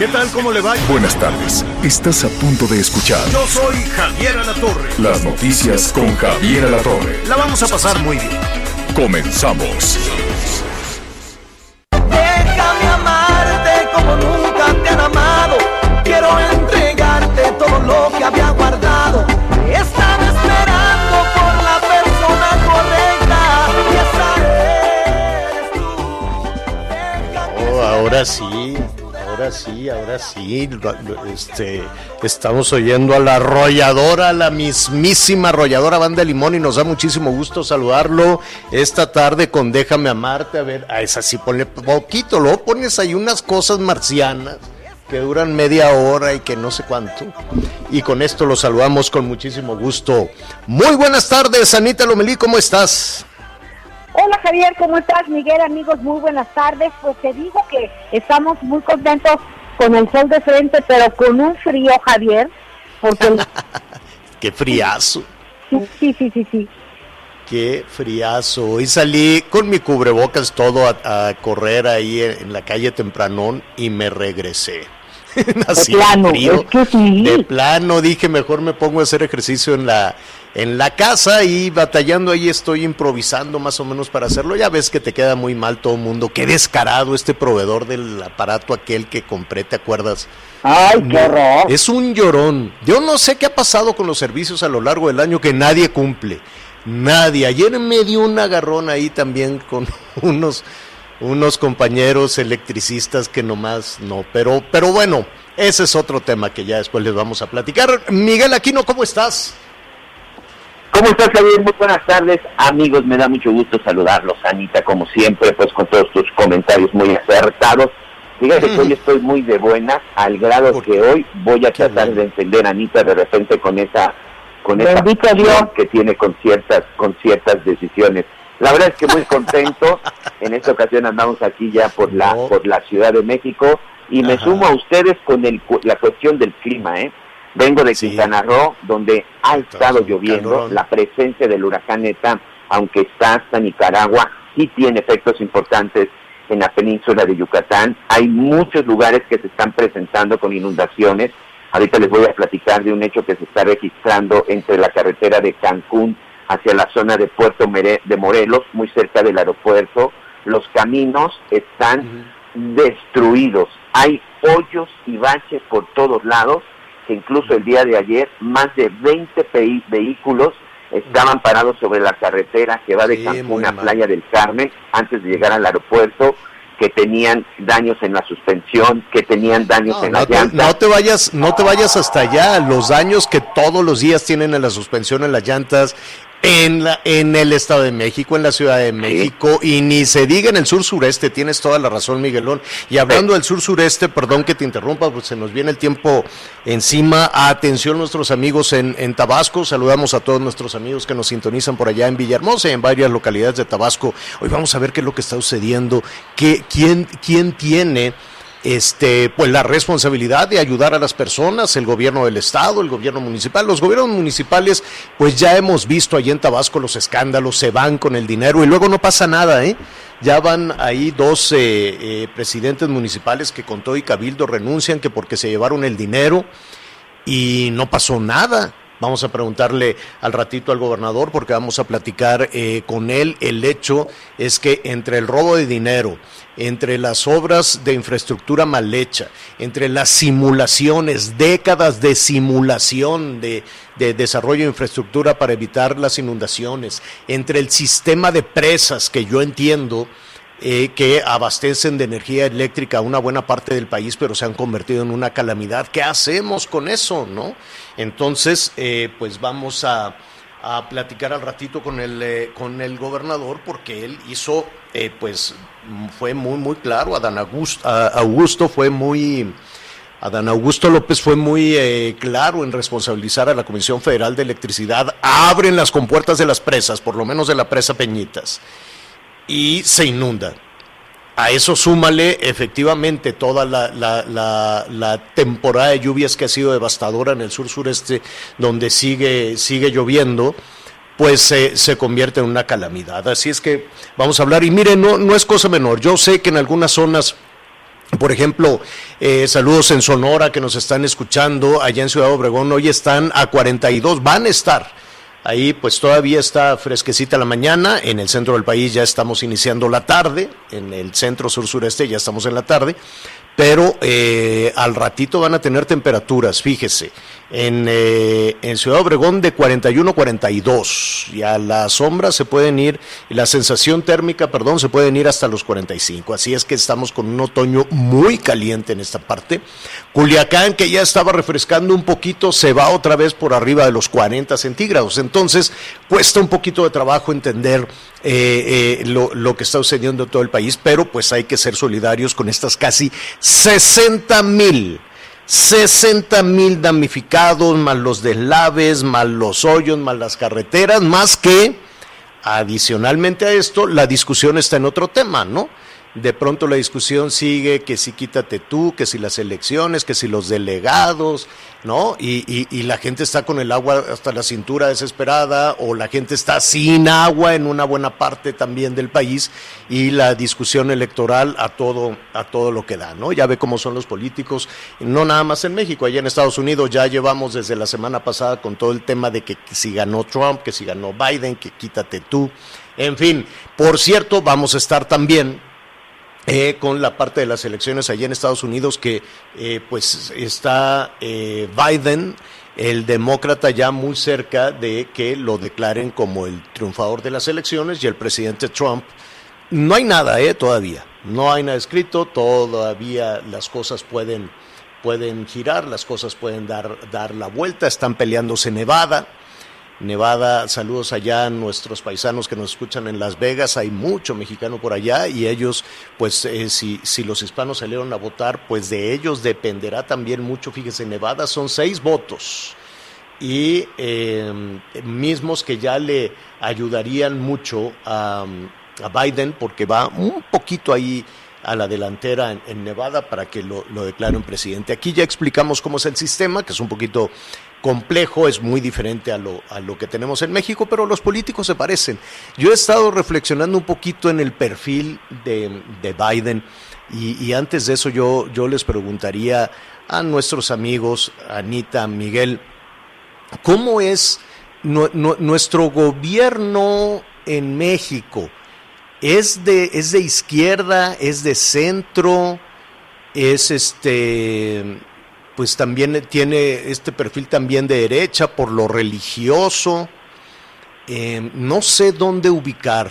¿Qué tal? ¿Cómo le va? Buenas tardes. Estás a punto de escuchar Yo soy Javier Alatorre. las noticias con Javier Alatorre. La vamos a pasar muy bien. Comenzamos. Déjame amarte como nunca te han amado. Quiero entregarte todo lo que había guardado. Estaba esperando por la persona correcta. Y esa eres tú. Déjame Oh, ahora sí, ahora sí, ahora sí. Este, estamos oyendo a la arrolladora, la mismísima arrolladora Banda Limón y nos da muchísimo gusto saludarlo esta tarde con Déjame amarte. A ver, a esa sí ponle poquito, luego pones ahí unas cosas marcianas que duran media hora y que no sé cuánto. Y con esto lo saludamos con muchísimo gusto. Muy buenas tardes, Anita Lomelí, ¿cómo estás? Hola Javier, ¿cómo estás? Miguel, amigos, muy buenas tardes. Pues te digo que estamos muy contentos con el sol de frente, pero con un frío, Javier, porque el- Qué friazo. sí, sí, sí, sí. Qué friazo. Hoy salí con mi cubrebocas todo a, a correr ahí en, en la calle tempranón y me regresé. Así plano, frío. es que sí. De plano dije, mejor me pongo a hacer ejercicio en la en la casa y batallando ahí estoy improvisando más o menos para hacerlo. Ya ves que te queda muy mal todo el mundo. Qué descarado este proveedor del aparato aquel que compré, ¿te acuerdas? Ay, qué horror. Es un llorón. Yo no sé qué ha pasado con los servicios a lo largo del año que nadie cumple. Nadie. Ayer me dio un agarrón ahí también con unos, unos compañeros electricistas que nomás no. Pero, pero bueno, ese es otro tema que ya después les vamos a platicar. Miguel Aquino, ¿cómo estás? ¿Cómo estás, Javier? Muy buenas tardes, amigos. Me da mucho gusto saludarlos, Anita, como siempre, pues con todos tus comentarios muy acertados. Fíjate que hoy estoy muy de buenas, al grado ¿Por que hoy voy a tratar bueno. de entender a Anita de repente con esa con esa Dios. que tiene con ciertas con ciertas decisiones. La verdad es que muy contento. en esta ocasión andamos aquí ya por la No. por la Ciudad de México y me Ajá. sumo a ustedes con el, la cuestión del clima, ¿eh? Vengo de Sí. Quintana Roo, donde ha estado lloviendo. calorón. La presencia del huracán ETA, aunque está hasta Nicaragua, sí tiene efectos importantes en la península de Yucatán. Hay muchos lugares que se están presentando con inundaciones. Ahorita les voy a platicar de un hecho que se está registrando entre la carretera de Cancún hacia la zona de Puerto Mere- de Morelos, muy cerca del aeropuerto. Los caminos están destruidos. Hay hoyos y baches por todos lados, que incluso el día de ayer más de 20 peí- vehículos estaban parados sobre la carretera que va de Sí, Cancún a. Playa del Carmen antes de llegar al aeropuerto, que tenían daños en la suspensión, que tenían daños No, en no las te, llantas. no te vayas, no te vayas hasta allá. Los daños que todos los días tienen en la suspensión, en las llantas, en la, en el Estado de México, en la Ciudad de México, y ni se diga en el sur sureste. Tienes toda la razón, Miguelón. Y hablando del sur sureste, perdón que te interrumpa, pues se nos viene el tiempo encima. Atención nuestros amigos en, en Tabasco. Saludamos a todos nuestros amigos que nos sintonizan por allá en Villahermosa y en varias localidades de Tabasco. Hoy vamos a ver qué es lo que está sucediendo, qué, quién, quién tiene este, pues la responsabilidad de ayudar a las personas, el gobierno del estado, el gobierno municipal, los gobiernos municipales, pues ya hemos visto allí en Tabasco los escándalos, se van con el dinero y luego no pasa nada, ¿eh? Ya van ahí dos eh, eh, presidentes municipales que con todo y cabildo renuncian que porque se llevaron el dinero y no pasó nada. Vamos a preguntarle al ratito al gobernador porque vamos a platicar eh, con él. El hecho es que entre el robo de dinero, entre las obras de infraestructura mal hecha, entre las simulaciones, décadas de simulación de, de desarrollo de infraestructura para evitar las inundaciones, entre el sistema de presas que yo entiendo eh, que abastecen de energía eléctrica a una buena parte del país, pero se han convertido en una calamidad. ¿Qué hacemos con eso, no? Entonces, eh, pues vamos a, a platicar al ratito con el, eh, con el gobernador porque él hizo eh, pues fue muy, muy claro. Adán Augusto, Augusto fue muy... Adán Augusto López fue muy eh, claro en responsabilizar a la Comisión Federal de Electricidad. Abren las compuertas de las presas, por lo menos de la presa Peñitas, y se inunda. A eso súmale efectivamente toda la, temporada de lluvias que ha sido devastadora en el sur sureste, donde sigue, sigue lloviendo pues se convierte en una calamidad. Así es que vamos a hablar, y miren, no, no es cosa menor, yo sé que en algunas zonas por ejemplo, eh, saludos en Sonora que nos están escuchando, allá en Ciudad Obregón, hoy están a 42, van a estar. Ahí pues todavía está fresquecita la mañana, en el centro del país ya estamos iniciando la tarde, en el centro sur sureste ya estamos en la tarde, pero eh, al ratito van a tener temperaturas, fíjese, en, eh, Ciudad Obregón de 41 42 y a la sombra se pueden ir, la sensación térmica, perdón, se pueden ir hasta los 45, así es que estamos con un otoño muy caliente en esta parte. Culiacán, que ya estaba refrescando un poquito, se va otra vez por arriba de los 40 centígrados, entonces cuesta un poquito de trabajo entender eh, lo, lo que está sucediendo en todo el país, pero pues hay que ser solidarios con estas casi 60 mil 60 mil damnificados, más los deslaves, más los hoyos, más las carreteras, más que, adicionalmente a esto, la discusión está en otro tema, ¿no? De pronto la discusión sigue que si quítate tú, que si las elecciones, que si los delegados, ¿no? Y, y, la gente está con el agua hasta la cintura desesperada o la gente está sin agua en una buena parte también del país y la discusión electoral a todo, a todo lo que da, ¿no? Ya ve cómo son los políticos, no nada más en México, allá en Estados Unidos ya llevamos desde la semana pasada con todo el tema de que si ganó Trump, que si ganó Biden, que quítate tú. En fin, por cierto, vamos a estar también eh, con la parte de las elecciones allá en Estados Unidos que eh, pues está eh, Biden, el demócrata ya muy cerca de que lo declaren como el triunfador de las elecciones y el presidente Trump. No hay nada eh, todavía, no hay nada escrito, todavía las cosas pueden, pueden girar, las cosas pueden dar, dar la vuelta, están peleándose Nevada, Nevada, saludos allá a nuestros paisanos que nos escuchan en Las Vegas, hay mucho mexicano por allá y ellos, pues eh, si, si los hispanos salieron a votar, pues de ellos dependerá también mucho, fíjese, Nevada son seis votos y em, mismos que ya le ayudarían mucho a, a, Biden porque va un poquito ahí a la delantera en, Nevada para que lo, lo declaren presidente. Aquí ya explicamos cómo es el sistema, que es un poquito complejo, es muy diferente a lo, a lo que tenemos en México, pero los políticos se parecen. Yo he estado reflexionando un poquito en el perfil de, Biden y, antes de eso yo, yo les preguntaría a nuestros amigos, Anita, Miguel, ¿cómo es nuestro gobierno en México? ¿Es de, ¿Es de izquierda? ¿Es de centro? ¿Es este pues también tiene este perfil también de derecha por lo religioso. Eh, no sé dónde ubicar.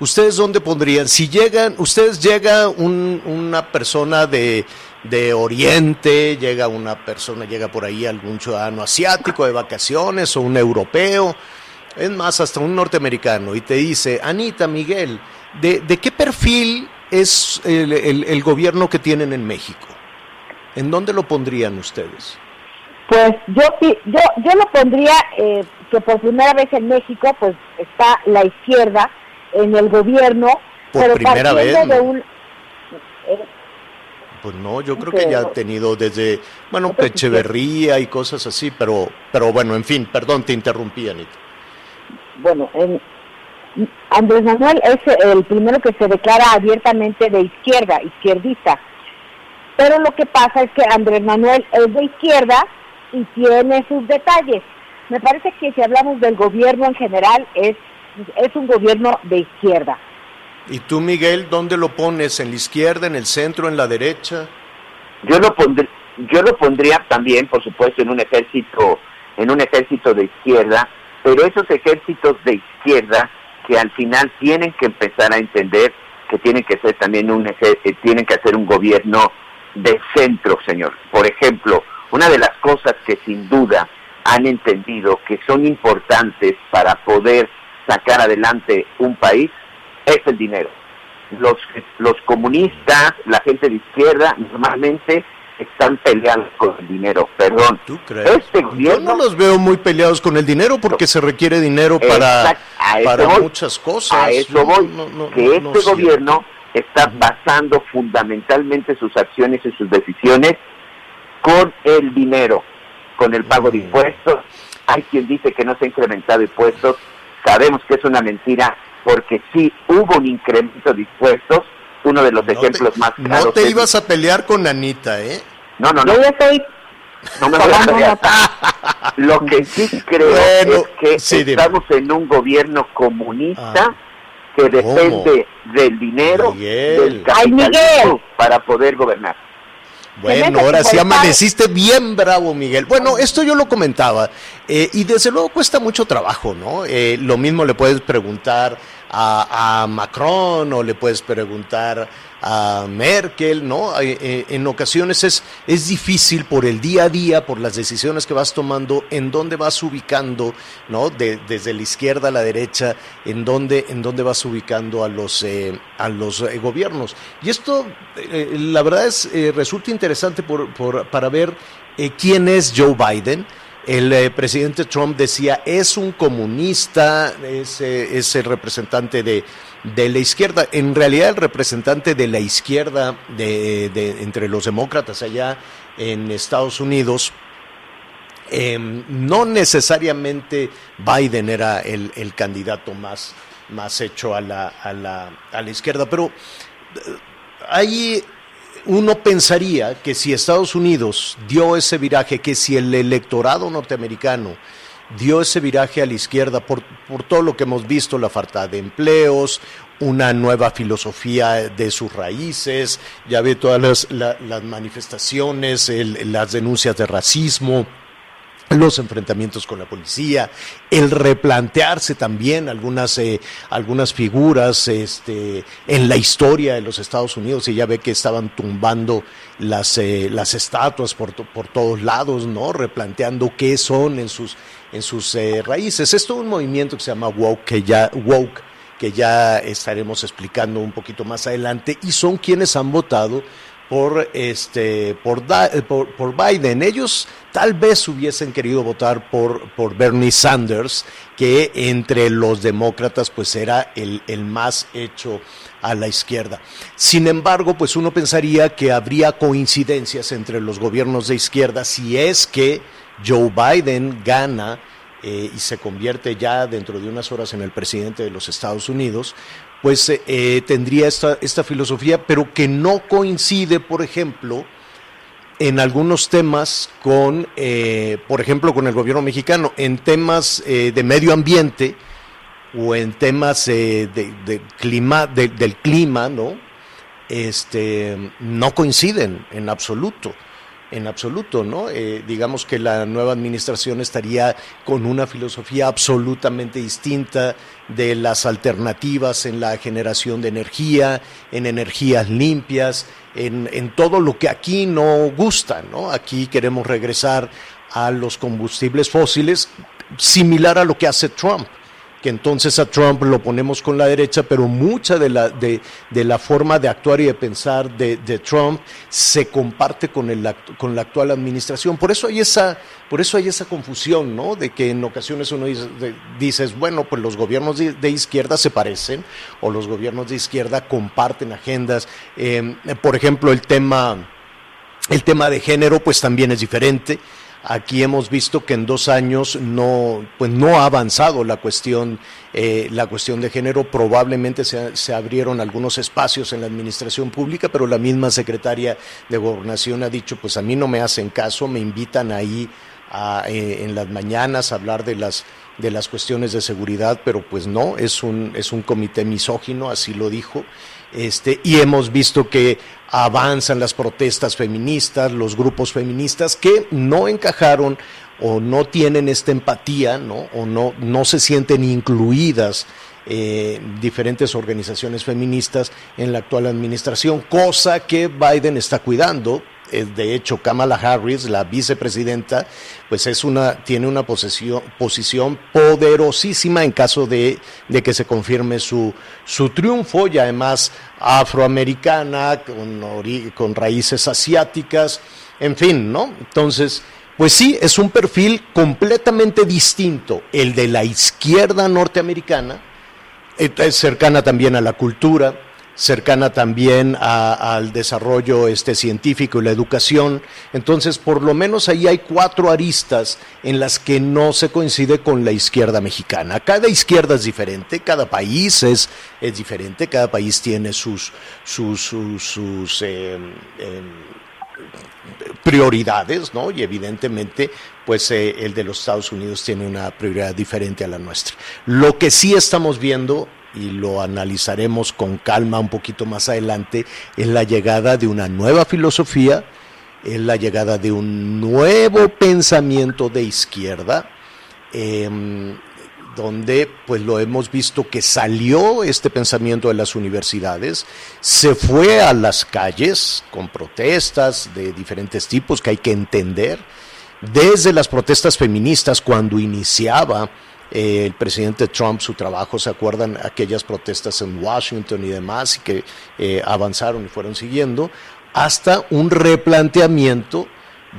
¿Ustedes dónde pondrían? Si llegan, ustedes llega una persona de, de Oriente, llega una persona, llega por ahí algún ciudadano asiático de vacaciones o un europeo, es más, hasta un norteamericano, y te dice, Anita, Miguel, ¿de, de qué perfil es el gobierno que tienen en México? ¿En dónde lo pondrían ustedes? Pues yo yo yo lo pondría eh, que por primera vez en México pues está la izquierda en el gobierno, por pero primera vez. De un, eh, pues no, yo creo que ya ha tenido desde, bueno, Echeverría y cosas así, pero, pero bueno, en fin, perdón, te interrumpí, Anita. Bueno, en, Andrés Manuel es el primero que se declara abiertamente de izquierda, izquierdista pero lo que pasa es que Andrés Manuel es de izquierda y tiene sus detalles. Me parece que si hablamos del gobierno en general, es, es un gobierno de izquierda. ¿Y tú, Miguel, dónde lo pones? ¿En la izquierda, en el centro, en la derecha? Yo lo pondría, yo lo pondría también, por supuesto, en un ejército, en un ejército de izquierda, pero esos ejércitos de izquierda que al final tienen que empezar a entender que tienen que ser también un eh, tienen que hacer un gobierno de centro, señor. Por ejemplo, una de las cosas que sin duda han entendido que son importantes para poder sacar adelante un país es el dinero. los, los comunistas, la gente de izquierda, normalmente están peleados con el dinero, perdón. ¿Tú crees? Este Yo no los veo muy peleados con el dinero porque se requiere dinero para, voy. muchas cosas. a eso Yo voy, no- no- que no- este gobierno está basando fundamentalmente sus acciones y sus decisiones con el dinero, con el pago de impuestos. Hay quien dice que no se ha incrementado impuestos, sabemos que es una mentira, porque sí hubo un incremento de impuestos, uno de los No te- ejemplos más claros. No te ibas a pelear con Anita, ¿eh? No, no, no, Yo ya estoy no me voy a pelear. Lo que sí creo Bueno, es que sí, dime. estamos en un gobierno comunista Ah. que depende del dinero Miguel. del capitalismo para poder gobernar. Bueno, ahora sí amaneciste bien bravo, Miguel. Bueno, esto yo lo comentaba eh, y desde luego cuesta mucho trabajo, ¿no? Eh, lo mismo le puedes preguntar a, a Macron o le puedes preguntar a Merkel, ¿no? Eh, eh, en ocasiones es, es difícil por el día a día, por las decisiones que vas tomando, en dónde vas ubicando, ¿no? De- desde la izquierda a la derecha, en dónde, en dónde vas ubicando a los, eh, a los eh, gobiernos. Y esto, la verdad es, resulta interesante por, por- para ver quién es Joe Biden. El eh, presidente Trump decía, es un comunista, es, eh, el representante de, de la izquierda. En realidad el representante de la izquierda de, de- entre los demócratas allá en Estados Unidos, eh, no necesariamente Biden era el, el candidato más, más hecho a la, a la, a la izquierda, pero eh, ahí uno pensaría que si Estados Unidos dio ese viraje, que si el electorado norteamericano dio ese viraje a la izquierda por, por todo lo que hemos visto, la falta de empleos, una nueva filosofía de sus raíces, ya ve todas las, la- las manifestaciones, el- las denuncias de racismo, los enfrentamientos con la policía, el replantearse también algunas, eh, algunas figuras este, en la historia de los Estados Unidos, y ya ve que estaban tumbando las, eh, las estatuas por, por todos lados, ¿no? replanteando qué son en sus, en sus eh, raíces. Es un movimiento que se llama woke, que ya, woke, que ya estaremos explicando un poquito más adelante, y son quienes han votado por este eh, por, por Biden. Ellos tal vez hubiesen querido votar por, por Bernie Sanders, que entre los demócratas pues era el, el más hecho a la izquierda. Sin embargo, pues uno pensaría que habría coincidencias entre los gobiernos de izquierda si es que Joe Biden gana eh, y se convierte ya dentro de unas horas en el presidente de los Estados Unidos, pues eh, eh, tendría esta, esta filosofía, pero que no coincide, por ejemplo, en algunos temas con, eh, por ejemplo, con el gobierno mexicano, en temas eh, de medio ambiente o en temas eh, de, clima, de- del clima, ¿no? Este, no coinciden en absoluto en absoluto, ¿no? Eh, digamos que la nueva administración estaría con una filosofía absolutamente distinta de las alternativas en la generación de energía, en energías limpias, en, en todo lo que aquí no gusta, ¿no? Aquí queremos regresar a los combustibles fósiles, similar a lo que hace Trump que entonces a Trump lo ponemos con la derecha, pero mucha de la, de, de la forma de actuar y de pensar de, de Trump se comparte con, el, con la actual administración. Por eso hay esa, por eso hay esa confusión, ¿no? De que en ocasiones uno dice, dices, bueno, pues los gobiernos de, de izquierda se parecen, o los gobiernos de izquierda comparten agendas. Eh, por ejemplo, el tema, el tema de género, pues también es diferente. Aquí hemos visto que en dos años no, pues no ha avanzado la cuestión, eh, la cuestión de género. Probablemente se, se abrieron algunos espacios en la administración pública, pero la misma secretaria de Gobernación ha dicho, pues a mí no me hacen caso, me invitan ahí a, eh, en las mañanas a hablar de las de las cuestiones de seguridad, pero pues no, es un, es un comité misógino, así lo dijo. Este, y hemos visto que avanzan las protestas feministas, los grupos feministas que no encajaron o no tienen esta empatía, ¿no? o no, no se sienten incluidas eh, diferentes organizaciones feministas en la actual administración, cosa que Biden está cuidando de hecho, Kamala Harris, la vicepresidenta, pues es una, tiene una posición, posición poderosísima en caso de, de que se confirme su, su triunfo y además afroamericana, con, con raíces asiáticas, en fin, ¿no? Entonces, pues sí, es un perfil completamente distinto, el de la izquierda norteamericana, eh, es cercana también a la cultura, cercana también al desarrollo este, científico y la educación. Entonces, por lo menos ahí hay cuatro aristas en las que no se coincide con la izquierda mexicana. Cada izquierda es diferente, cada país es, es diferente, cada país tiene sus, sus, sus, em, em, prioridades, ¿no? Y evidentemente, pues eh, el de los Estados Unidos tiene una prioridad diferente a la nuestra. Lo que sí estamos viendo y lo analizaremos con calma un poquito más adelante, es la llegada de una nueva filosofía, es la llegada de un nuevo pensamiento de izquierda, em, donde pues lo hemos visto que salió este pensamiento de las universidades, se fue a las calles con protestas de diferentes tipos que hay que entender, desde las protestas feministas cuando iniciaba el presidente Trump su trabajo, ¿se acuerdan aquellas protestas en Washington y demás, y que eh, avanzaron y fueron siguiendo, hasta un replanteamiento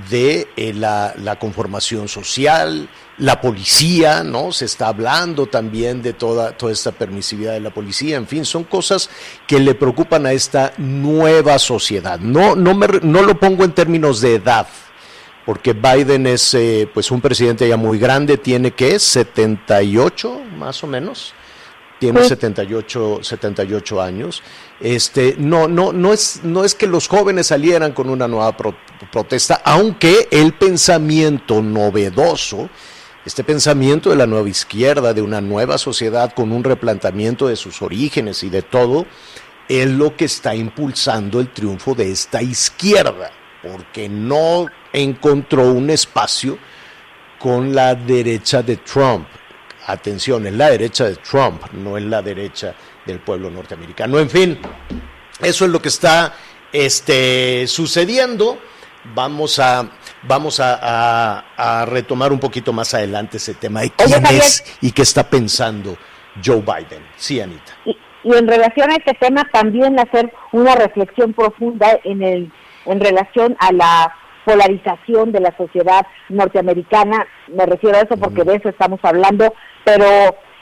de eh, la, la, conformación social, la policía, ¿no? Se está hablando también de toda, toda esta permisividad de la policía, en fin, son cosas que le preocupan a esta nueva sociedad. No, no, me, no lo pongo en términos de edad, porque Biden es eh, pues un presidente ya muy grande, tiene que 78 más o menos, tiene 78, 78 años. Este, no, no, no, es, no es que los jóvenes salieran con una nueva protesta, aunque el pensamiento novedoso, este pensamiento de la nueva izquierda, de una nueva sociedad con un replanteamiento de sus orígenes y de todo, es lo que está impulsando el triunfo de esta izquierda porque no encontró un espacio con la derecha de Trump. Atención, es la derecha de Trump, no es la derecha del pueblo norteamericano. En fin, eso es lo que está este, sucediendo. Vamos a, vamos a, retomar un poquito más adelante ese tema de quién es y qué está pensando Joe Biden. Sí, Anita. Y, y en relación a este tema, también hacer una reflexión profunda en el en relación a la polarización de la sociedad norteamericana, me refiero a eso porque de eso estamos hablando, pero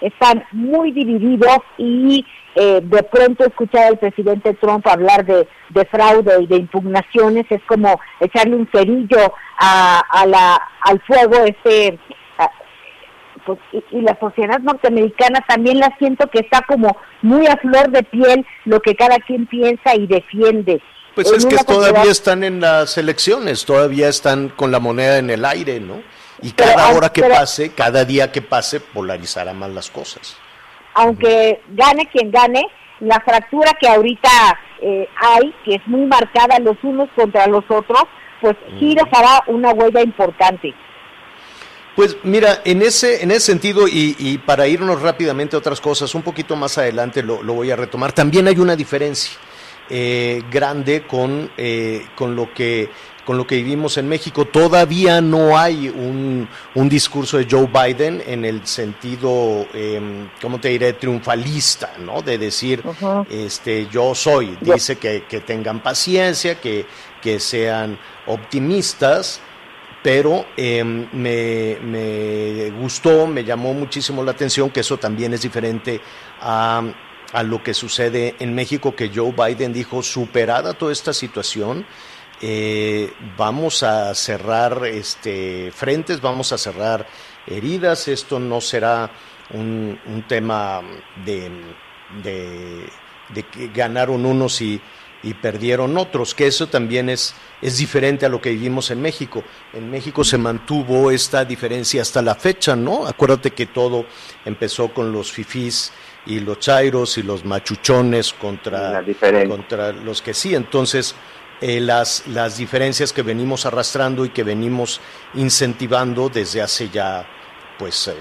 están muy divididos y eh, de pronto escuchar al presidente Trump hablar de, fraude y de impugnaciones es como echarle un cerillo a, la, al fuego este pues, y, la sociedad norteamericana también la siento que está como muy a flor de piel lo que cada quien piensa y defiende pues es que todavía están en las elecciones, todavía están con la moneda en el aire, ¿no? Y cada hora que pase, cada día que pase, polarizará más las cosas. Aunque gane quien gane, la fractura que ahorita eh, hay, que es muy marcada los unos contra los otros, pues sí dejará una huella importante. Pues mira, en ese, en ese sentido, y, para irnos rápidamente a otras cosas, un poquito más adelante lo voy a retomar, también hay una diferencia. Eh, grande con, eh, con, lo que, con lo que vivimos en México. Todavía no hay un, un discurso de Joe Biden en el sentido, eh, ¿cómo te diré?, triunfalista, ¿no? De decir, este, yo soy. Dice que, que tengan paciencia, que, que sean optimistas pero em, me, me, gustó, me llamó muchísimo la atención que eso también es diferente a, a lo que sucede en México, que Joe Biden dijo, superada toda esta situación, eh, vamos a cerrar este, frentes, vamos a cerrar heridas, esto no será un, tema de, de, que ganaron unos y, y, perdieron otros, que eso también es, es diferente a lo que vivimos en México. En México se mantuvo esta diferencia hasta la fecha, ¿no? Acuérdate que todo empezó con los fifís y los chairos y los machuchones contra, contra los que sí. Entonces, eh, las, las diferencias que venimos arrastrando y que venimos incentivando desde hace ya, pues, eh,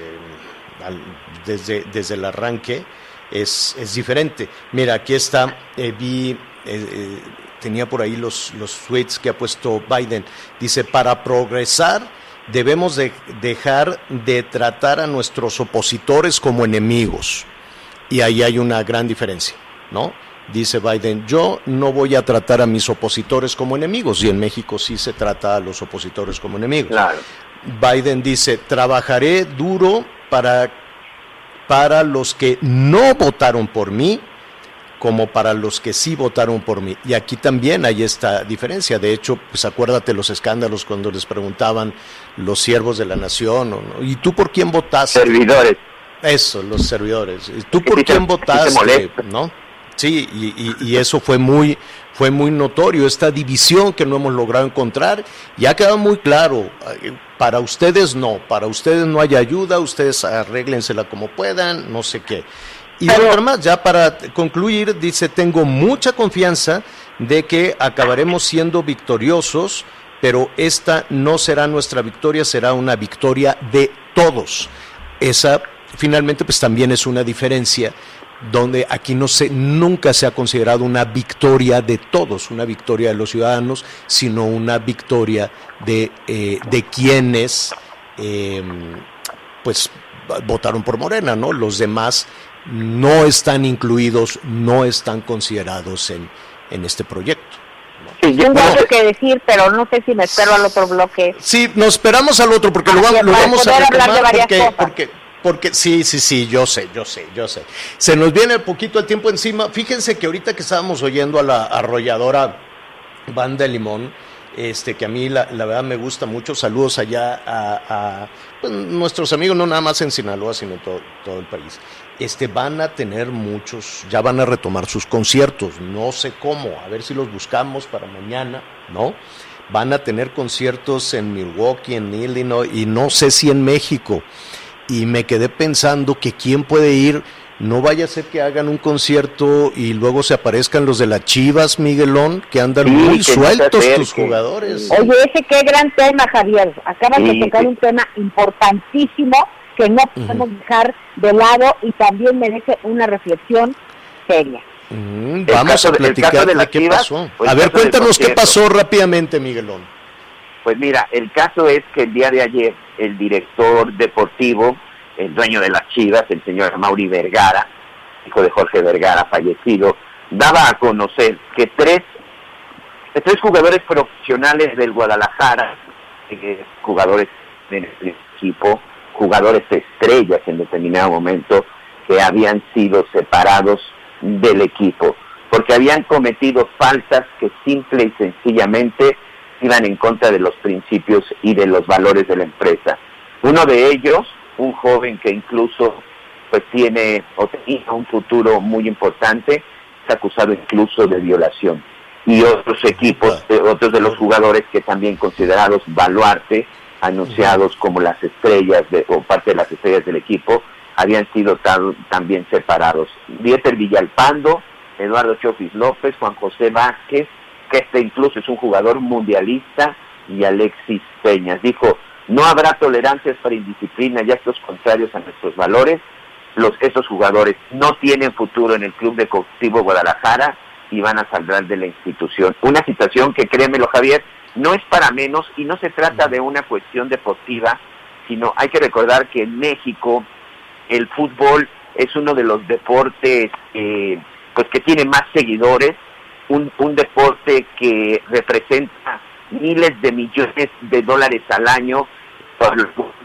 desde, desde el arranque, es, es diferente. Mira, aquí está, eh, vi, tenía por ahí los, los tweets que ha puesto Biden. Dice, para progresar debemos de dejar de tratar a nuestros opositores como enemigos. Y ahí hay una gran diferencia, ¿no? Dice Biden, yo no voy a tratar a mis opositores como enemigos, y en México sí se trata a los opositores como enemigos. Claro. Biden dice, trabajaré duro para, para los que no votaron por mí, como para los que sí votaron por mí. Y aquí también hay esta diferencia. De hecho, pues acuérdate los escándalos cuando les preguntaban los siervos de la nación, ¿y tú por quién votaste? Servidores. Eso, los servidores. ¿Y tú por quién votaste? ¿No? Sí, y, y, eso fue muy, fue muy notorio, esta división que no hemos logrado encontrar, ya ha quedado muy claro, para ustedes no, para ustedes no hay ayuda, ustedes arréglensela como puedan, no sé qué. Y además, ya para concluir, dice, tengo mucha confianza de que acabaremos siendo victoriosos, pero esta no será nuestra victoria, será una victoria de todos. Esa finalmente pues también es una diferencia donde aquí no se, nunca se ha considerado una victoria de todos, una victoria de los ciudadanos, sino una victoria de, eh, de quienes eh, pues votaron por Morena, ¿no? Los demás no están incluidos, no están considerados en, en este proyecto. Sí, yo tengo que decir, pero no sé si me espero al otro bloque. Sí, nos esperamos al otro porque lo, Ah, lo vamos a hablar de retomar varias porque, cosas. porque, porque sí, sí, sí, yo sé, yo sé, yo sé. Se nos viene poquito el tiempo encima. Fíjense que ahorita que estábamos oyendo a la arrolladora Banda Limón, este, que a mí la, verdad me gusta mucho. Saludos allá a, pues, nuestros amigos, no nada más en Sinaloa, sino todo, todo el país. Este, van a tener muchos, ya van a retomar sus conciertos, no sé cómo, a ver si los buscamos para mañana, ¿no? Van a tener conciertos en Milwaukee, en Illinois, y no sé si en México. Y me quedé pensando que quién puede ir, no vaya a ser que hagan un concierto y luego se aparezcan los de las Chivas, Miguelón, que andan Sí, muy que sueltos tus jugadores. Oye, ese qué gran tema, Javier. Acabas Sí, de tocar sí. un tema importantísimo que no podemos dejar de lado y también merece una reflexión seria. Mm, vamos caso a platicar de qué Chivas, pasó. A ver, cuéntanos qué pasó rápidamente, Miguelón. Pues mira, el caso es que el día de ayer el director deportivo, el dueño de las Chivas, el señor Mauri Vergara, hijo de Jorge Vergara, fallecido, daba a conocer que tres, tres jugadores profesionales del Guadalajara, eh, jugadores del equipo, jugadores estrellas en determinado momento, que habían sido separados del equipo, porque habían cometido faltas que simple y sencillamente iban en contra de los principios y de los valores de la empresa. Uno de ellos, un joven que incluso pues tiene o tenía un futuro muy importante, está acusado incluso de violación. Y otros equipos, eh, otros de los jugadores que también considerados baluarte, anunciados como las estrellas de, o parte de las estrellas del equipo, habían sido tal- también separados. Dieter Villalpando, Eduardo Chofis López, Juan José Vázquez, que este incluso es un jugador mundialista, y Alexis Peñas. Dijo, no habrá tolerancias para indisciplina y actos contrarios a nuestros valores. Los, estos jugadores no tienen futuro en el Club Deportivo Guadalajara y van a saldrán de la institución. Una situación que, créemelo Javier, no es para menos y no se trata de una cuestión deportiva, sino hay que recordar que en México el fútbol es uno de los deportes eh, pues que tiene más seguidores, un, un deporte que representa miles de millones de dólares al año,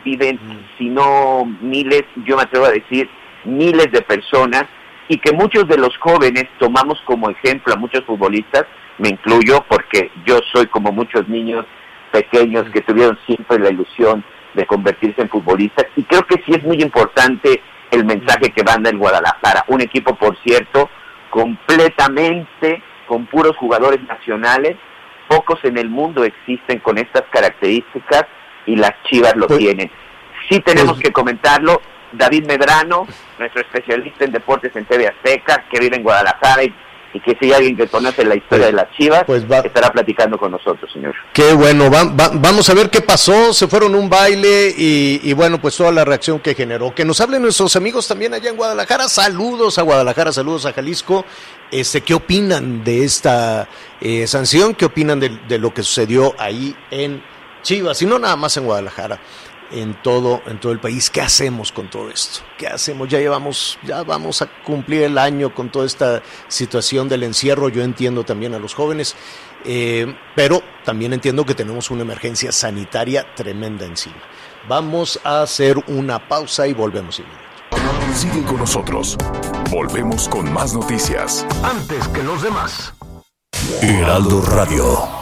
viven, si no miles, yo me atrevo a decir miles de personas, y que muchos de los jóvenes tomamos como ejemplo a muchos futbolistas, me incluyo porque yo soy como muchos niños pequeños que tuvieron siempre la ilusión de convertirse en futbolistas, y creo que sí es muy importante el mensaje que manda el Guadalajara, un equipo, por cierto, completamente con puros jugadores nacionales, pocos en el mundo existen con estas características y las Chivas lo Pues- tienen. Sí tenemos pues- que comentarlo, David Medrano, nuestro especialista en deportes en TV Azteca, que vive en Guadalajara y y que si hay alguien que conoce la historia Pues- de las Chivas, pues va- estará platicando con nosotros, señor. Qué bueno, va- va- vamos a ver qué pasó, se fueron un baile y, y bueno, pues toda la reacción que generó. Que nos hablen nuestros amigos también allá en Guadalajara, saludos a Guadalajara, saludos a Jalisco. Este, ¿Qué opinan de esta eh, sanción? ¿Qué opinan de, de lo que sucedió ahí en Chivas? Y no nada más en Guadalajara, en todo, en todo el país. ¿Qué hacemos con todo esto? ¿Qué hacemos? Ya llevamos, ya vamos a cumplir el año con toda esta situación del encierro. Yo entiendo también a los jóvenes, eh, pero también entiendo que tenemos una emergencia sanitaria tremenda encima. Vamos a hacer una pausa y volvemos inmediato. Sigue con nosotros. Volvemos con más noticias. Antes que los demás. Heraldo Radio.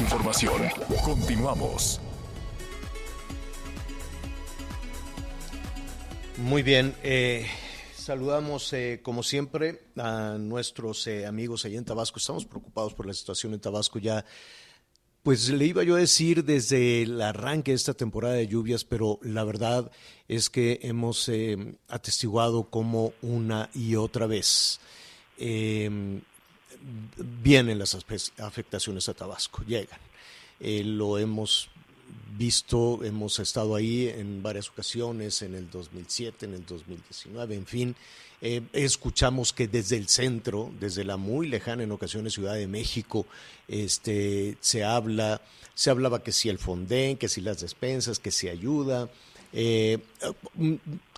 Información. Continuamos. Muy bien, eh, saludamos eh, como siempre a nuestros eh, amigos allá en Tabasco. Estamos preocupados por la situación en Tabasco ya. Pues le iba yo a decir desde el arranque de esta temporada de lluvias, pero la verdad es que hemos eh, atestiguado como una y otra vez vienen las afectaciones a Tabasco, llegan. Eh, lo hemos visto, hemos estado ahí en varias ocasiones, en el 2007, en el 2019, en fin. Eh, escuchamos que desde el centro, desde la muy lejana en ocasiones Ciudad de México, este, se habla, se hablaba que si el Fonden, que si las despensas, que si ayuda, eh,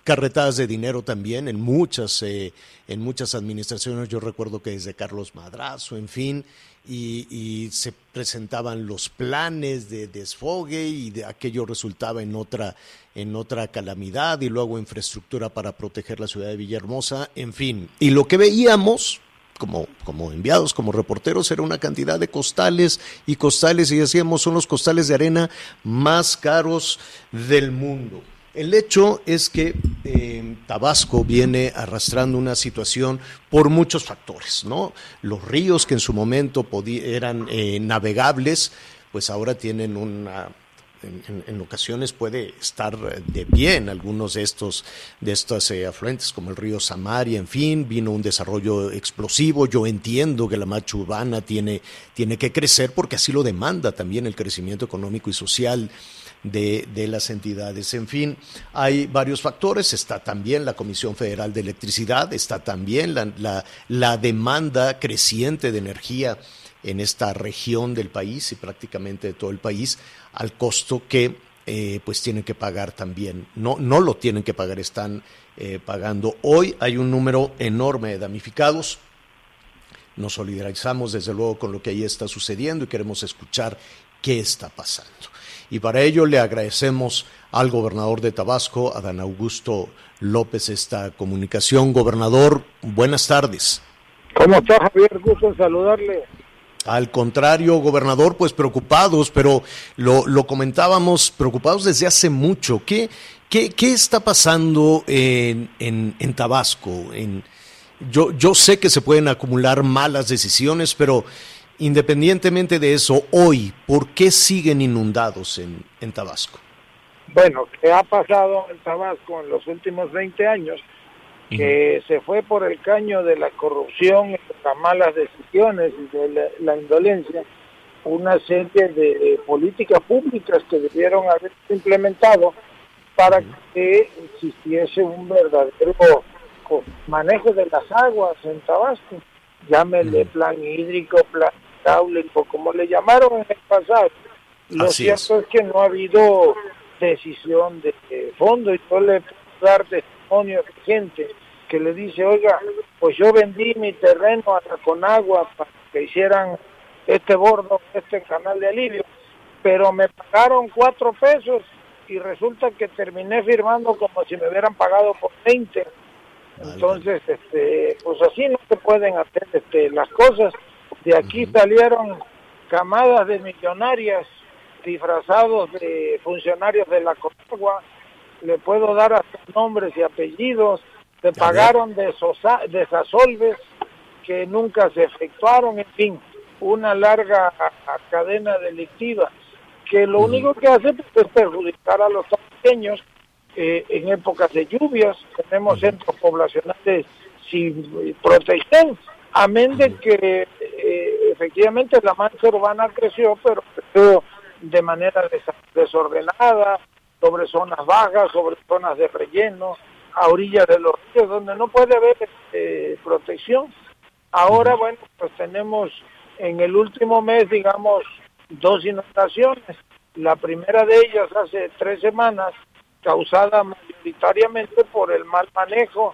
carretadas de dinero también en muchas, eh, en muchas administraciones. Yo recuerdo que desde Carlos Madrazo, en fin, y, y se presentaban los planes de desfogue y de aquello resultaba en otra, en otra calamidad y luego infraestructura para proteger la ciudad de Villahermosa, en fin. Y lo que veíamos como, como enviados, como reporteros, era una cantidad de costales y costales, y decíamos, son los costales de arena más caros del mundo. El hecho es que eh, Tabasco viene arrastrando una situación por muchos factores, ¿no? Los ríos que en su momento eran eh, navegables, pues ahora tienen una en, ocasiones puede estar de pie en algunos de estos de estos eh, afluentes como el río Samaria, en fin, vino un desarrollo explosivo. Yo entiendo que la marcha urbana tiene tiene que crecer porque así lo demanda también el crecimiento económico y social de, las entidades. En fin, hay varios factores. Está también la Comisión Federal de Electricidad, está también la demanda creciente de energía en esta región del país y prácticamente de todo el país al costo que eh, pues tienen que pagar también. No, no lo tienen que pagar, están eh, pagando. Hoy hay un número enorme de damnificados. Nos solidarizamos desde luego con lo que ahí está sucediendo y queremos escuchar qué está pasando. Y para ello le agradecemos al gobernador de Tabasco, Adán Augusto López, esta comunicación. Gobernador, buenas tardes. ¿Cómo está Javier? Gusto en saludarle. Al contrario, gobernador, pues preocupados, pero lo, lo comentábamos, preocupados desde hace mucho. ¿Qué, qué, qué está pasando en, en, en Tabasco? En, yo, yo sé que se pueden acumular malas decisiones, pero independientemente de eso, hoy, ¿por qué siguen inundados en, en Tabasco? Bueno, ¿qué ha pasado en Tabasco en los últimos 20 años? Que se fue por el caño de la corrupción, y de las malas decisiones y de la, la indolencia, una serie de, políticas públicas que debieron haber implementado para que existiese un verdadero manejo de las aguas en Tabasco. Llámele plan hídrico, plan hidráulico, como le llamaron en el pasado. Lo Así cierto es. que no ha habido decisión de, de fondo y yo le puedo dar testimonio de gente que le dice, oiga, pues yo vendí mi terreno a Conagua para que hicieran este bordo, este canal de alivio, pero me pagaron cuatro pesos y resulta que terminé firmando como si me hubieran pagado por 20. Entonces, este, pues así no se pueden hacer este, las cosas. De aquí salieron camadas de millonarias disfrazados de funcionarios de la Conagua. Le puedo dar hasta nombres y apellidos. Le pagaron de, sosa, de Sasolves que nunca se efectuaron, en fin, una larga cadena delictiva que lo único que hace pues, es perjudicar a los pequeños eh, en épocas de lluvias, tenemos centros poblacionales sin protección, amén de que eh, efectivamente la mancha urbana creció, pero creció de manera desordenada, sobre zonas bajas, sobre zonas de relleno, a orillas de los ríos, donde no puede haber eh, protección. Ahora, bueno, pues tenemos en el último mes, digamos, dos inundaciones. La primera de ellas hace tres semanas, causada mayoritariamente por el mal manejo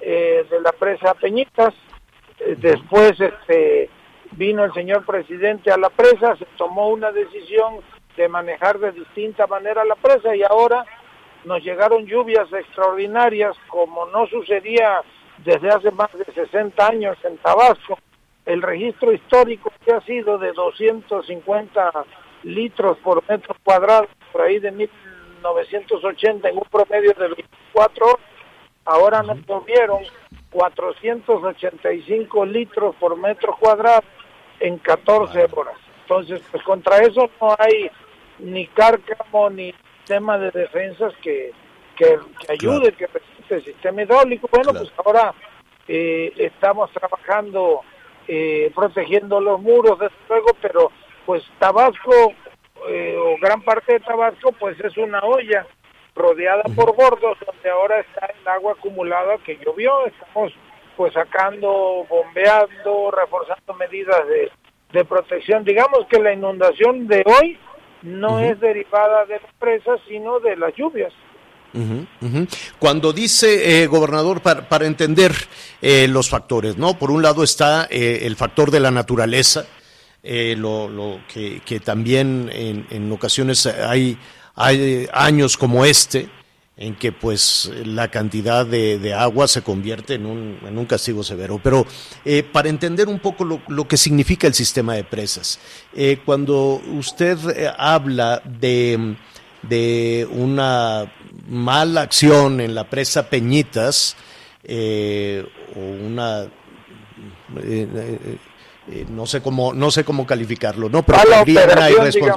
eh, de la presa Peñitas. Eh, después este, vino el señor presidente a la presa, se tomó una decisión de manejar de distinta manera la presa y ahora nos llegaron lluvias extraordinarias como no sucedía desde hace más de 60 años en Tabasco. El registro histórico que ha sido de 250 litros por metro cuadrado, por ahí de 1980 en un promedio de 24 horas, ahora nos tuvieron 485 litros por metro cuadrado en 14 horas. Entonces, pues contra eso no hay ni cárcamo ni sistema de defensas que, que, ayude, que resiste el sistema hidráulico. Bueno, pues ahora eh, estamos trabajando eh, protegiendo los muros, desde luego, pero pues Tabasco eh, o gran parte de Tabasco pues es una olla rodeada por bordos donde ahora está el agua acumulada que llovió. Estamos pues sacando, bombeando, reforzando medidas de, de protección. Digamos que la inundación de hoy no es derivada de las presas, sino de las lluvias. Cuando dice, eh, gobernador, para, entender eh, los factores, ¿no? Por un lado está eh, el factor de la naturaleza, lo, lo que, que, también en, en ocasiones hay, hay años como este, en que pues la cantidad de, agua se convierte en un, en un castigo severo. Pero eh, para entender un poco lo, que significa el sistema de presas, eh, cuando usted eh, habla de, de, una mala acción en la presa Peñitas, o una eh, no sé cómo no sé cómo calificarlo, no, pero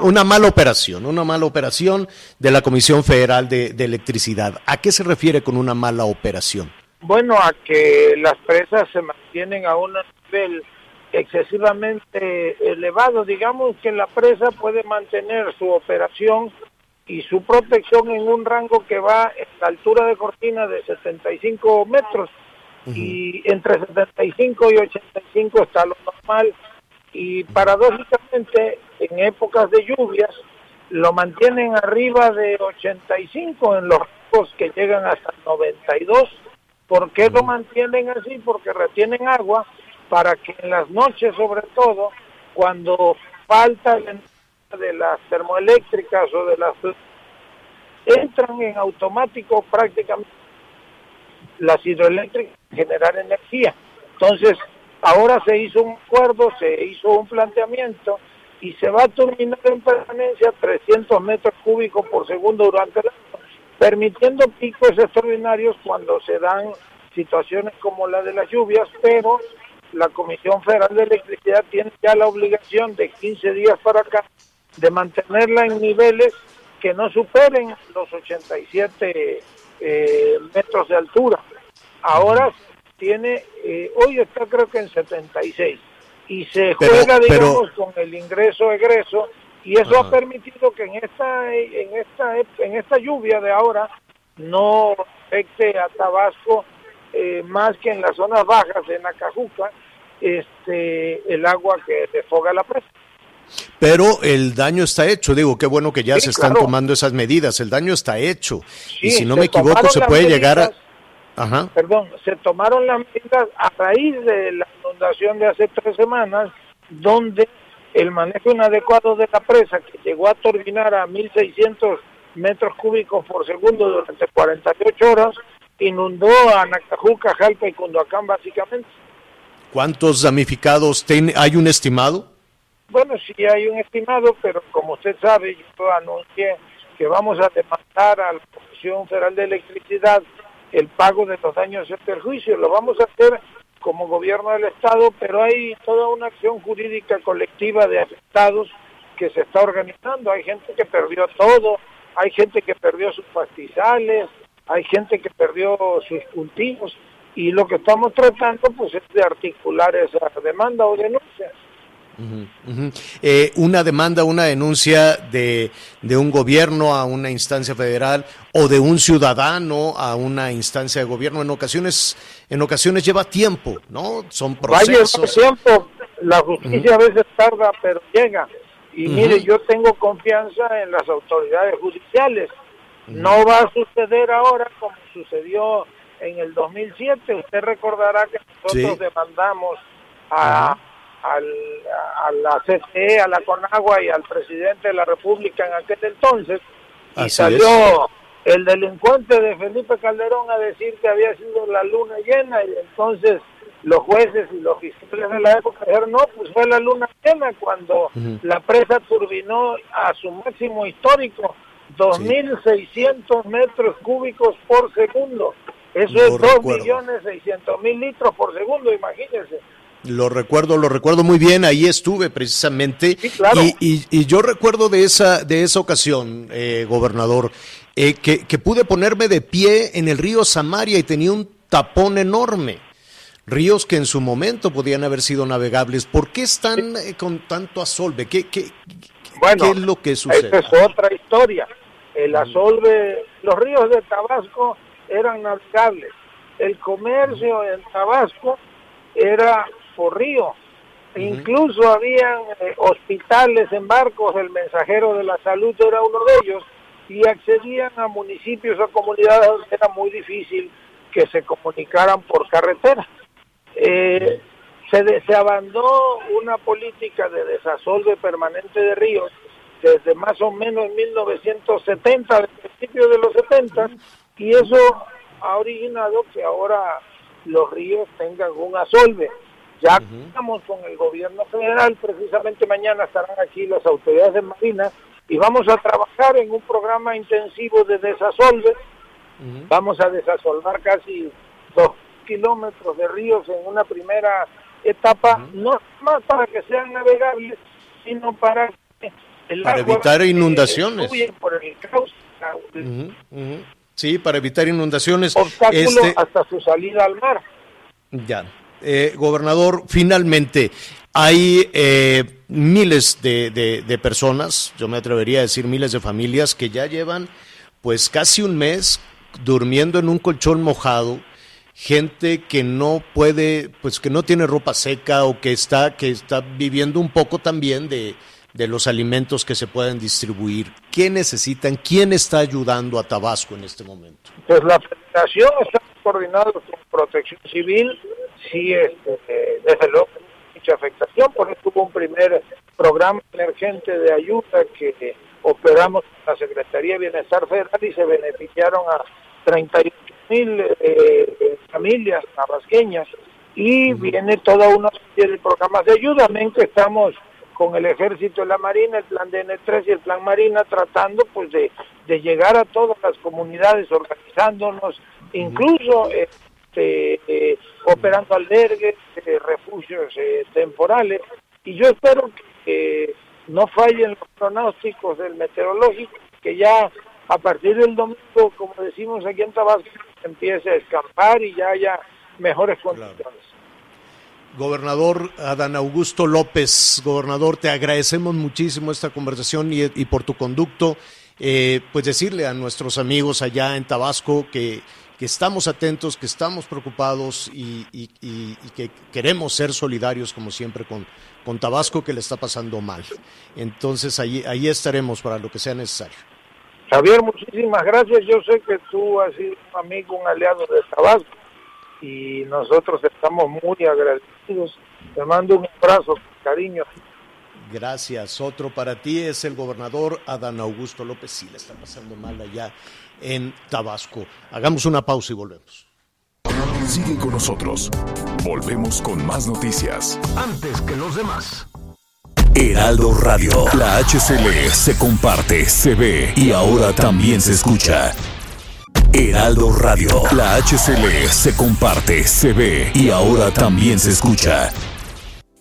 una, mala operación, una mala operación de la Comisión Federal de, Electricidad. ¿A qué se refiere con una mala operación? Bueno, a que las presas se mantienen a un nivel excesivamente elevado. Digamos que la presa puede mantener su operación y su protección en un rango que va en la altura de cortina de 75 metros y entre 75 y 85 está lo normal y paradójicamente en épocas de lluvias lo mantienen arriba de 85 en los ricos que llegan hasta 92. ¿Por qué lo mantienen así? Porque retienen agua para que en las noches sobre todo, cuando falta de las termoeléctricas o de las entran en automático prácticamente las hidroeléctricas generar energía. Entonces, ahora se hizo un acuerdo, se hizo un planteamiento y se va a turbinar en permanencia 300 metros cúbicos por segundo durante el año, permitiendo picos extraordinarios cuando se dan situaciones como la de las lluvias, pero la Comisión Federal de Electricidad tiene ya la obligación de 15 días para acá de mantenerla en niveles que no superen los 87 eh, metros de altura. Ahora tiene, eh, hoy está creo que en 76 y se juega, digamos, con el ingreso-egreso y eso ha permitido que en esta, en esta, en esta lluvia de ahora no afecte a Tabasco eh, más que en las zonas bajas de Nacajuca, este, el agua que desfoga la presa. Pero el daño está hecho, digo, qué bueno que ya se están tomando esas medidas, el daño está hecho. y si no me equivoco, se puede llegar a... Ajá. Perdón, se tomaron las medidas a raíz de la inundación de hace tres semanas, donde el manejo inadecuado de la presa, que llegó a turbinar a 1.600 metros cúbicos por segundo durante 48 horas, inundó a Nacajuca, Jalpa y Cunduacán básicamente. ¿Cuántos damnificados hay un estimado? Bueno, sí hay un estimado, pero como usted sabe, yo anuncié que vamos a demandar a la Comisión Federal de Electricidad el pago de los daños y perjuicios. Lo vamos a hacer como gobierno del Estado, pero hay toda una acción jurídica colectiva de afectados que se está organizando. Hay gente que perdió todo, hay gente que perdió sus pastizales, hay gente que perdió sus cultivos y lo que estamos tratando pues es de articular esa demanda o denuncia. Eh, una demanda, una denuncia de, de, un gobierno a una instancia federal o de un ciudadano a una instancia de gobierno en ocasiones en ocasiones lleva tiempo, ¿no? Son procesos. tiempo, la justicia a veces tarda, pero llega. Y mire, yo tengo confianza en las autoridades judiciales. No va a suceder ahora como sucedió en el 2007. Usted recordará que nosotros demandamos a, a la CFE, a la CONAGUA y al presidente de la República en aquel entonces. Y salió el delincuente de Felipe Calderón a decir que había sido la luna llena y entonces los jueces y los fiscales de la época dijeron, no, pues fue la luna llena cuando la presa turbinó a su máximo histórico, 2.600 metros cúbicos por segundo. Eso es 2.600.000 litros por segundo, imagínense. Lo recuerdo, lo recuerdo muy bien, ahí estuve precisamente. y, yo recuerdo de esa, de esa ocasión, eh, gobernador, eh, que, que pude ponerme de pie en el río Samaria y tenía un tapón enorme ríos que en su momento podían haber sido navegables. ¿Por qué están eh, con tanto asolve? ¿Qué, qué, bueno, ¿Qué, es lo que sucede? Esta es otra historia. El asolve, los ríos de Tabasco eran navegables. El comercio en Tabasco era por río. Incluso habían eh, hospitales en barcos, el mensajero de la salud era uno de ellos, y accedían a municipios o comunidades donde era muy difícil que se comunicaran por carretera eh, se, se abandonó una política de desasolve permanente de ríos desde más o menos 1970, al principio de los 70, y eso ha originado que ahora los ríos tengan un asolve. Ya estamos con el gobierno federal, precisamente mañana estarán aquí las autoridades de Marina y vamos a trabajar en un programa intensivo de desasolve. Vamos a desasolvar casi dos kilómetros de ríos en una primera etapa, no más para que sean navegables, sino para que el para evitar inundaciones. Por Sí, para evitar inundaciones. Obstáculo este hasta su salida al mar. Ya. Eh, gobernador, finalmente, hay eh, miles de, personas, yo me atrevería a decir miles de familias que ya llevan pues casi un mes durmiendo en un colchón mojado, gente que no puede, pues que no tiene ropa seca o que está, que está viviendo un poco también de, de los alimentos que se pueden distribuir. ¿Qué necesitan? ¿Quién está ayudando a Tabasco en este momento? Pues la federación está coordinada con protección civil, sí, este, desde luego, mucha afectación, por eso hubo un primer programa emergente de ayuda que operamos con la Secretaría de Bienestar Federal y se beneficiaron a 38 mil eh, eh, familias tabasqueñas y viene toda una serie de programas de ayuda. que estamos con el ejército la marina, el plan DN3 y el plan marina tratando pues de, de llegar a todas las comunidades organizándonos, incluso este, eh, operando albergues, eh, refugios temporales y yo espero que no fallen los pronósticos del meteorológico, que ya a partir del domingo, como decimos aquí en Tabasco, empiece a escapar y ya haya mejores condiciones. Gobernador Adán Augusto López, gobernador, te agradecemos muchísimo esta conversación y, por tu conducto. Eh, pues decirle a nuestros amigos allá en Tabasco que, que estamos atentos, que estamos preocupados y, que queremos ser solidarios como siempre con, con Tabasco que le está pasando mal. Entonces ahí, ahí estaremos para lo que sea necesario. Javier, muchísimas gracias. Yo sé que tú has sido un amigo, un aliado de Tabasco y nosotros estamos muy agradecidos. Te mando un abrazo, cariño. Gracias. Otro para ti es el gobernador Adán Augusto López. Sí, le está pasando mal allá en Tabasco. Hagamos una pausa y volvemos. Sigue con nosotros. Volvemos con más noticias. Antes que los demás. Heraldo Radio. La HCL se comparte, se ve y ahora también se escucha. Heraldo Radio. La HCL se comparte, se ve y ahora también se escucha.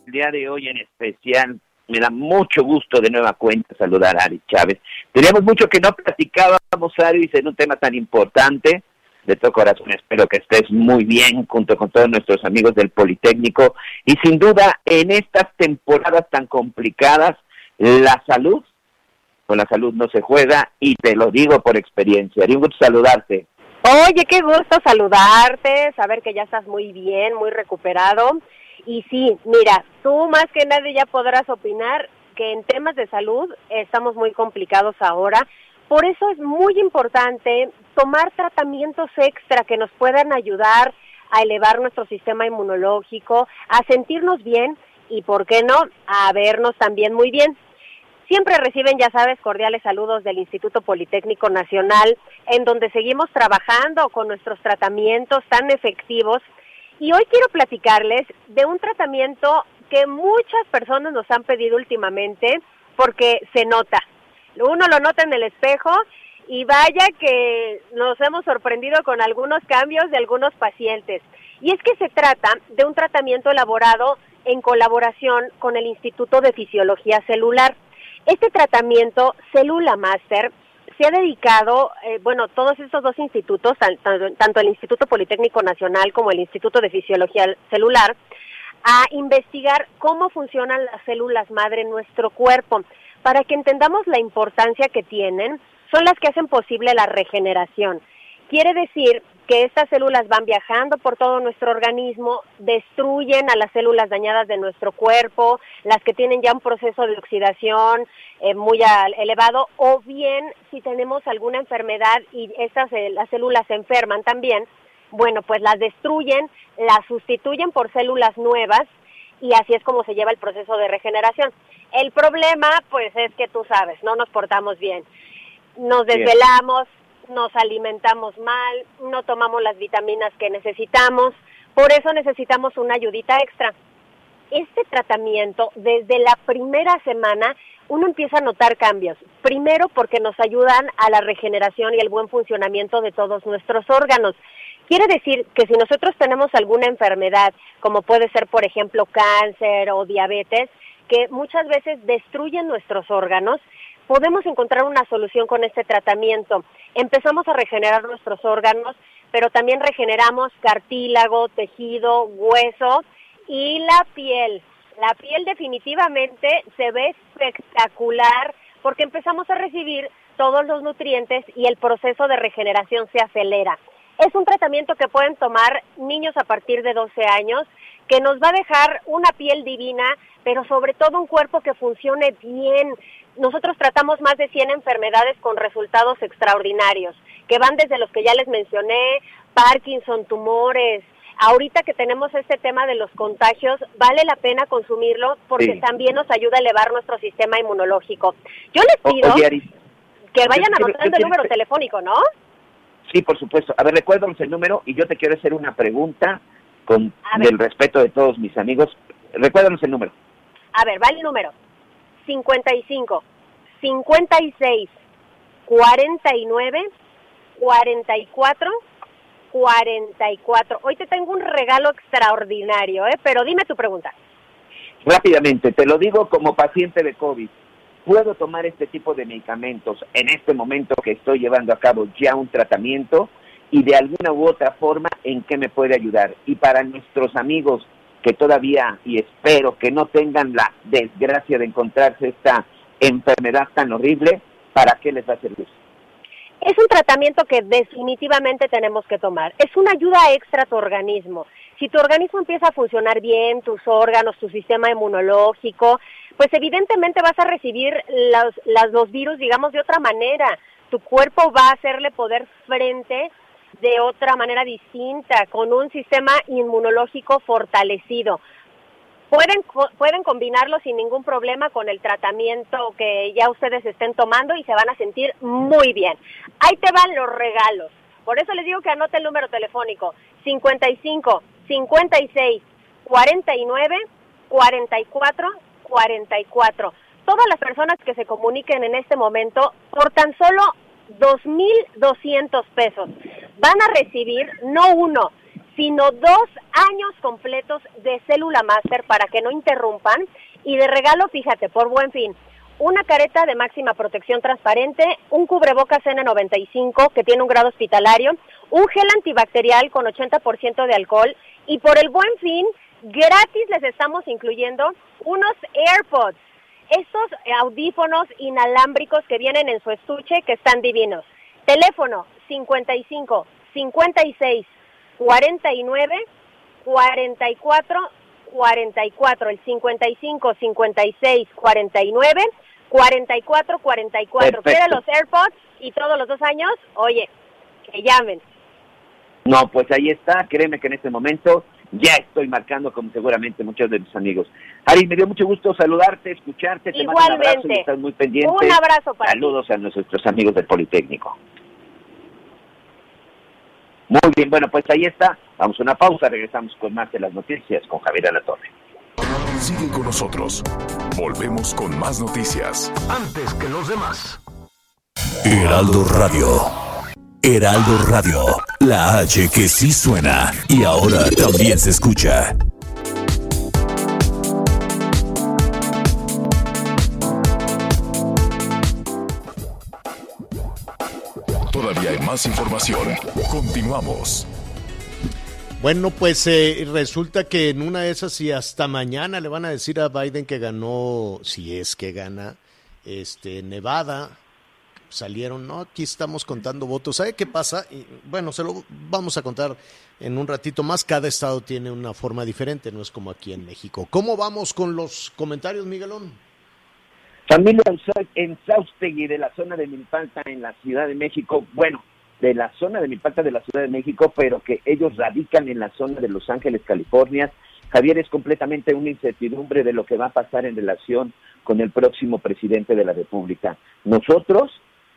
El día de hoy en especial me da mucho gusto de nueva cuenta saludar a Ari Chávez. Teníamos mucho que no platicábamos, Ari, en un tema tan importante. De todo corazón espero que estés muy bien junto con todos nuestros amigos del Politécnico. Y sin duda, en estas temporadas tan complicadas, la salud, con la salud no se juega y te lo digo por experiencia. Haría un gusto saludarte. Oye, qué gusto saludarte, saber que ya estás muy bien, muy recuperado. Y sí, mira, tú más que nadie ya podrás opinar que en temas de salud estamos muy complicados ahora. Por eso es muy importante tomar tratamientos extra que nos puedan ayudar a elevar nuestro sistema inmunológico, a sentirnos bien y, ¿por qué no?, a vernos también muy bien. Siempre reciben, ya sabes, cordiales saludos del Instituto Politécnico Nacional, en donde seguimos trabajando con nuestros tratamientos tan efectivos. Y hoy quiero platicarles de un tratamiento que muchas personas nos han pedido últimamente porque se nota. Uno lo nota en el espejo y vaya que nos hemos sorprendido con algunos cambios de algunos pacientes. Y es que se trata de un tratamiento elaborado en colaboración con el Instituto de Fisiología Celular. Este tratamiento, Célula Master, se ha dedicado, eh, bueno, todos estos dos institutos, tanto el Instituto Politécnico Nacional como el Instituto de Fisiología Celular, a investigar cómo funcionan las células madre en nuestro cuerpo, para que entendamos la importancia que tienen, son las que hacen posible la regeneración. Quiere decir que estas células van viajando por todo nuestro organismo, destruyen a las células dañadas de nuestro cuerpo, las que tienen ya un proceso de oxidación eh, muy elevado, o bien si tenemos alguna enfermedad y estas eh, las células se enferman también, bueno, pues las destruyen, las sustituyen por células nuevas y así es como se lleva el proceso de regeneración. El problema, pues es que tú sabes, no nos portamos bien. Nos desvelamos, nos alimentamos mal, no tomamos las vitaminas que necesitamos, por eso necesitamos una ayudita extra. Este tratamiento, desde la primera semana, uno empieza a notar cambios. Primero porque nos ayudan a la regeneración y el buen funcionamiento de todos nuestros órganos. Quiere decir que si nosotros tenemos alguna enfermedad, como puede ser, por ejemplo, cáncer o diabetes, que muchas veces destruyen nuestros órganos, podemos encontrar una solución con este tratamiento. Empezamos a regenerar nuestros órganos, pero también regeneramos cartílago, tejido, hueso y la piel. La piel definitivamente se ve espectacular porque empezamos a recibir todos los nutrientes y el proceso de regeneración se acelera. Es un tratamiento que pueden tomar niños a partir de 12 años, que nos va a dejar una piel divina, pero sobre todo un cuerpo que funcione bien, nosotros tratamos más de 100 enfermedades con resultados extraordinarios, que van desde los que ya les mencioné, Parkinson, tumores. Ahorita que tenemos este tema de los contagios, vale la pena consumirlo porque también nos ayuda a elevar nuestro sistema inmunológico. Yo les pido que vayan anotando el número telefónico, ¿no? Sí, por supuesto. A ver, recuérdanos el número y yo te quiero hacer una pregunta con del respeto de todos mis amigos. Recuérdanos el número. A ver, va el número. 55, 56, 49, 44, 44. Hoy te tengo un regalo extraordinario, ¿eh? pero dime tu pregunta. Rápidamente, te lo digo como paciente de COVID. ¿Puedo tomar este tipo de medicamentos en este momento que estoy llevando a cabo ya un tratamiento? Y de alguna u otra forma, ¿en qué me puede ayudar? Y para nuestros amigos que todavía, y espero que no tengan la desgracia de encontrarse esta enfermedad tan horrible, ¿para qué les va a servir? Es un tratamiento que definitivamente tenemos que tomar. Es una ayuda extra a tu organismo. Si tu organismo empieza a funcionar bien, tus órganos, tu sistema inmunológico, pues evidentemente vas a recibir los, los virus, digamos, de otra manera. Tu cuerpo va a hacerle poder frente de otra manera distinta, con un sistema inmunológico fortalecido. Pueden, pueden combinarlo sin ningún problema con el tratamiento que ya ustedes estén tomando y se van a sentir muy bien. Ahí te van los regalos. Por eso les digo que anote el número telefónico 55 56 49 44 44. Todas las personas que se comuniquen en este momento por tan solo 2.200 pesos. van a recibir no uno, sino dos años completos de célula máster para que no interrumpan y de regalo, fíjate, por buen fin, una careta de máxima protección transparente, un cubrebocas N95 que tiene un grado hospitalario, un gel antibacterial con 80% de alcohol y por el buen fin, gratis les estamos incluyendo unos AirPods, estos audífonos inalámbricos que vienen en su estuche que están divinos. Teléfono 55 56 49 44 44, el 55 56 49 44 44. Quiere los AirPods y todos los dos años, oye, que llamen. No, pues ahí está, créeme que en este momento ya estoy marcando como seguramente muchos de mis amigos. Ari, me dio mucho gusto saludarte, escucharte, te mando un abrazo y estás muy pendiente. Un abrazo para Saludos a nuestros amigos del Politécnico. Muy bien, bueno, pues ahí está. Vamos a una pausa, regresamos con más de las noticias con Javier Alatorre. Sigue con nosotros. Volvemos con más noticias. Antes que los demás. Heraldo Radio. Heraldo Radio. La H que sí suena y ahora también se escucha. Todavía hay más información. Continuamos. Bueno, pues eh, resulta que en una de esas y hasta mañana le van a decir a Biden que ganó, si es que gana, este Nevada. Salieron, no, aquí estamos contando votos. ¿Sabe qué pasa? Y, bueno, se lo vamos a contar en un ratito más. Cada estado tiene una forma diferente, no es como aquí en México. ¿Cómo vamos con los comentarios, Miguelón? Familia en Saustegui, de la zona de Milpalta, en la Ciudad de México. Bueno, de la zona de Milpalta de la Ciudad de México, pero que ellos radican en la zona de Los Ángeles, California. Javier, es completamente una incertidumbre de lo que va a pasar en relación con el próximo presidente de la República. Nosotros,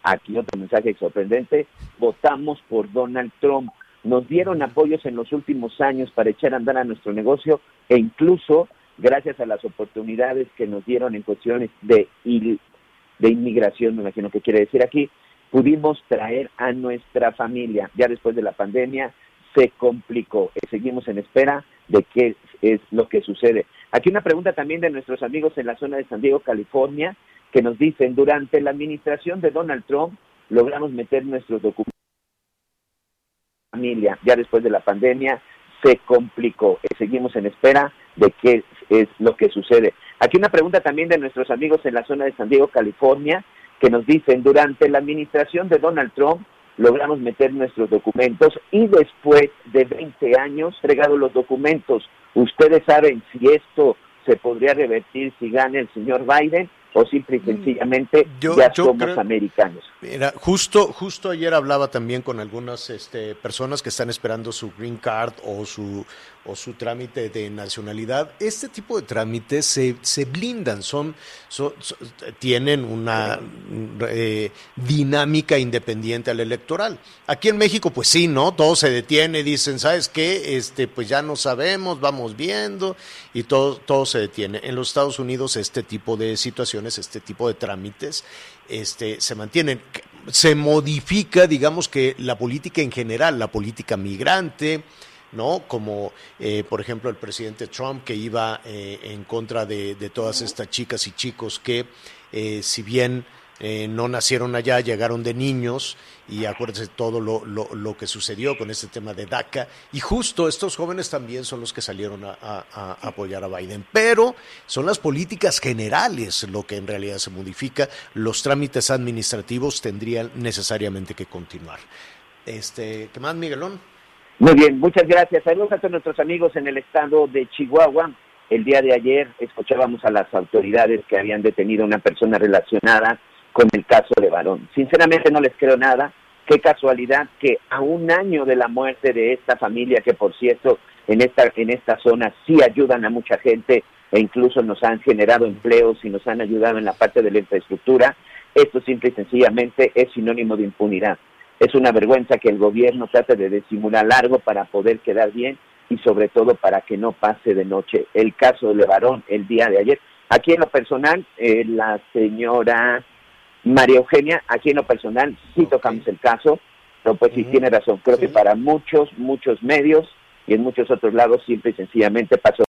aquí otro mensaje sorprendente, votamos por Donald Trump. Nos dieron apoyos en los últimos años para echar a andar a nuestro negocio e incluso gracias a las oportunidades que nos dieron en cuestiones de, de inmigración, me imagino que quiere decir aquí, pudimos traer a nuestra familia. Ya después de la pandemia se complicó. Seguimos en espera de qué es lo que sucede. Aquí una pregunta también de nuestros amigos en la zona de San Diego, California, que nos dicen, durante la administración de Donald Trump logramos meter nuestros documentos familia. Ya después de la pandemia se complicó. Seguimos en espera de qué es lo que sucede. Aquí una pregunta también de nuestros amigos en la zona de San Diego, California, que nos dicen, durante la administración de Donald Trump logramos meter nuestros documentos y después de 20 años entregado los documentos. Ustedes saben si esto se podría revertir si gana el señor Biden o simple y mm, sencillamente ya somos americanos. Mira, justo, justo ayer hablaba también con algunas este, personas que están esperando su green card o su o su trámite de nacionalidad. Este tipo de trámites se, se blindan, son, tienen una eh, dinámica independiente al electoral. Aquí en México, pues sí, ¿no? Todo se detiene, dicen, ¿sabes qué? Este, pues ya no sabemos, vamos viendo, y todo, todo se detiene. En los Estados Unidos, este tipo de situaciones, este tipo de trámites, este, se mantienen. Se modifica, digamos que la política en general, la política migrante, ¿no? Como, eh, por ejemplo, el presidente Trump que iba eh, en contra de, todas estas chicas y chicos que, eh, si bien no nacieron allá, llegaron de niños y acuérdense todo lo, lo, que sucedió con este tema de DACA. Y justo estos jóvenes también son los que salieron a, a, apoyar a Biden. Pero son las políticas generales lo que en realidad se modifica. Los trámites administrativos tendrían necesariamente que continuar. Este, ¿Qué más, Miguelón? Muy bien, muchas gracias. Saludos a todos nuestros amigos en el estado de Chihuahua. El día de ayer escuchábamos a las autoridades que habían detenido a una persona relacionada con el caso de Varón. Sinceramente no les creo nada. Qué casualidad que a un año de la muerte de esta familia, que por cierto en esta, en esta zona sí ayudan a mucha gente e incluso nos han generado empleos y nos han ayudado en la parte de la infraestructura, esto simple y sencillamente es sinónimo de impunidad. Es una vergüenza que el gobierno trate de disimular algo para poder quedar bien y sobre todo para que no pase de noche. El caso de Levarón el día de ayer. Aquí en lo personal, eh, la señora María Eugenia, aquí en lo personal sí tocamos el caso. No, pues sí, tiene razón. Creo que para muchos, muchos medios y en muchos otros lados, simple y sencillamente pasó.